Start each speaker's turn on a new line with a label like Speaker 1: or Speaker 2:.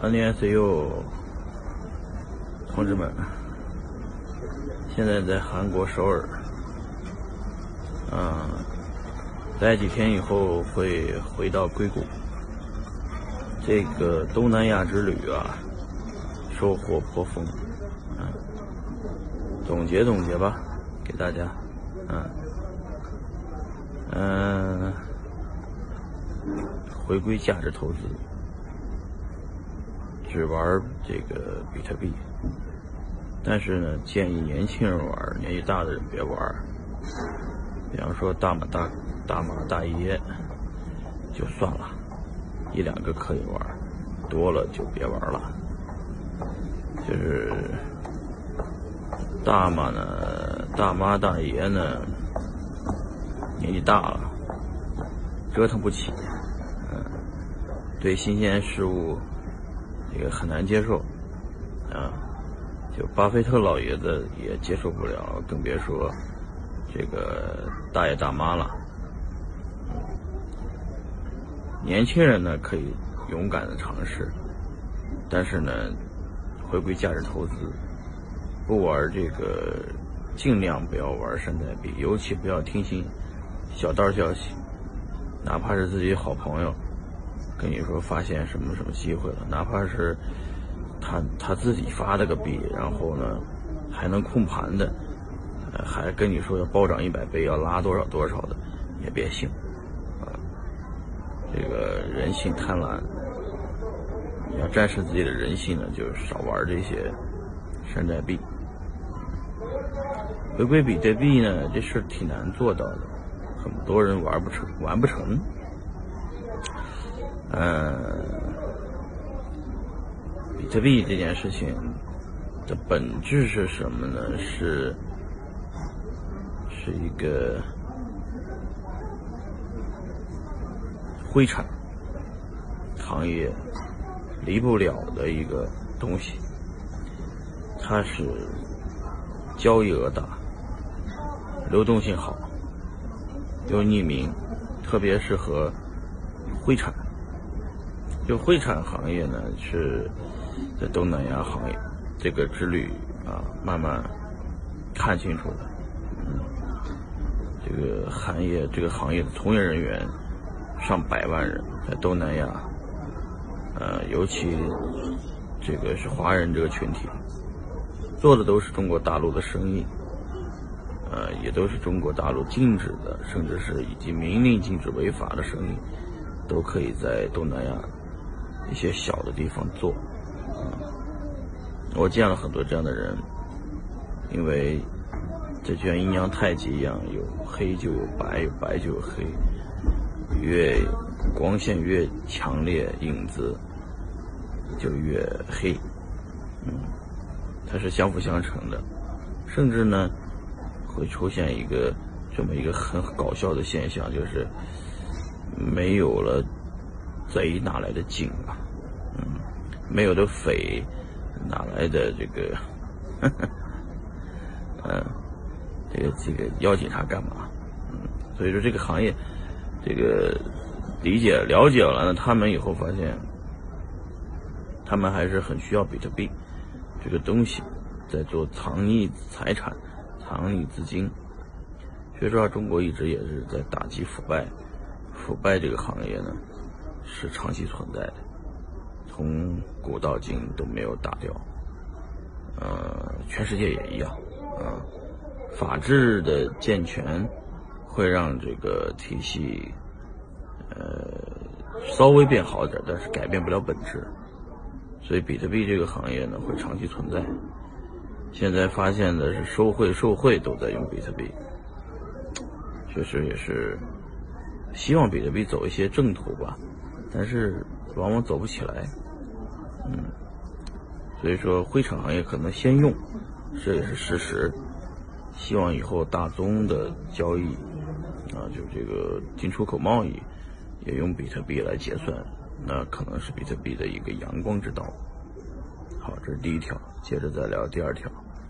Speaker 1: 安尼 C U，同志们，现在在韩国首尔，嗯，待几天以后会回到硅谷。这个东南亚之旅啊，收获颇丰，嗯，总结总结吧，给大家，嗯，嗯，回归价值投资。只玩这个比特币，但是呢，建议年轻人玩，年纪大的人别玩。比方说大马大大马大爷就算了，一两个可以玩，多了就别玩了。就是大马呢，大妈大爷呢，年纪大了，折腾不起，嗯，对新鲜事物。这个很难接受，啊，就巴菲特老爷子也接受不了，更别说这个大爷大妈了。年轻人呢可以勇敢的尝试，但是呢，回归价值投资，不玩这个，尽量不要玩山寨币，尤其不要听信小道消息，哪怕是自己好朋友。跟你说发现什么什么机会了，哪怕是他他自己发了个币，然后呢还能控盘的，还跟你说要暴涨一百倍，要拉多少多少的，也别信啊！这个人性贪婪，要战胜自己的人性呢，就少玩这些山寨币。回归比特币呢，这事挺难做到的，很多人玩不成，玩不成。嗯，比特币这件事情的本质是什么呢？是是一个灰产行业离不了的一个东西。它是交易额大，流动性好，又匿名，特别适合灰产。就会产行业呢，是在东南亚行业这个之旅啊，慢慢看清楚的。嗯，这个行业这个行业的从业人员上百万人，在东南亚，呃，尤其这个是华人这个群体，做的都是中国大陆的生意，呃，也都是中国大陆禁止的，甚至是已经明令禁止违法的生意，都可以在东南亚。一些小的地方做，我见了很多这样的人，因为这就像阴阳太极一样，有黑就有白，有白就有黑，越光线越强烈，影子就越黑，嗯，它是相辅相成的，甚至呢会出现一个这么一个很搞笑的现象，就是没有了。贼哪来的警啊？嗯，没有的匪哪来的这个？嗯，这个这个邀警察干嘛？嗯，所以说这个行业，这个理解了解了呢，他们以后发现，他们还是很需要比特币这个东西，在做藏匿财产、藏匿资金。所以说，中国一直也是在打击腐败，腐败这个行业呢。是长期存在的，从古到今都没有打掉，呃，全世界也一样，啊，法治的健全会让这个体系，呃，稍微变好点，但是改变不了本质，所以比特币这个行业呢会长期存在。现在发现的是收贿受贿都在用比特币，确实也是希望比特币走一些正途吧。但是往往走不起来，嗯，所以说灰产行业可能先用，这也是事实。希望以后大宗的交易，啊，就这个进出口贸易，也用比特币来结算，那可能是比特币的一个阳光之道。好，这是第一条，接着再聊第二条。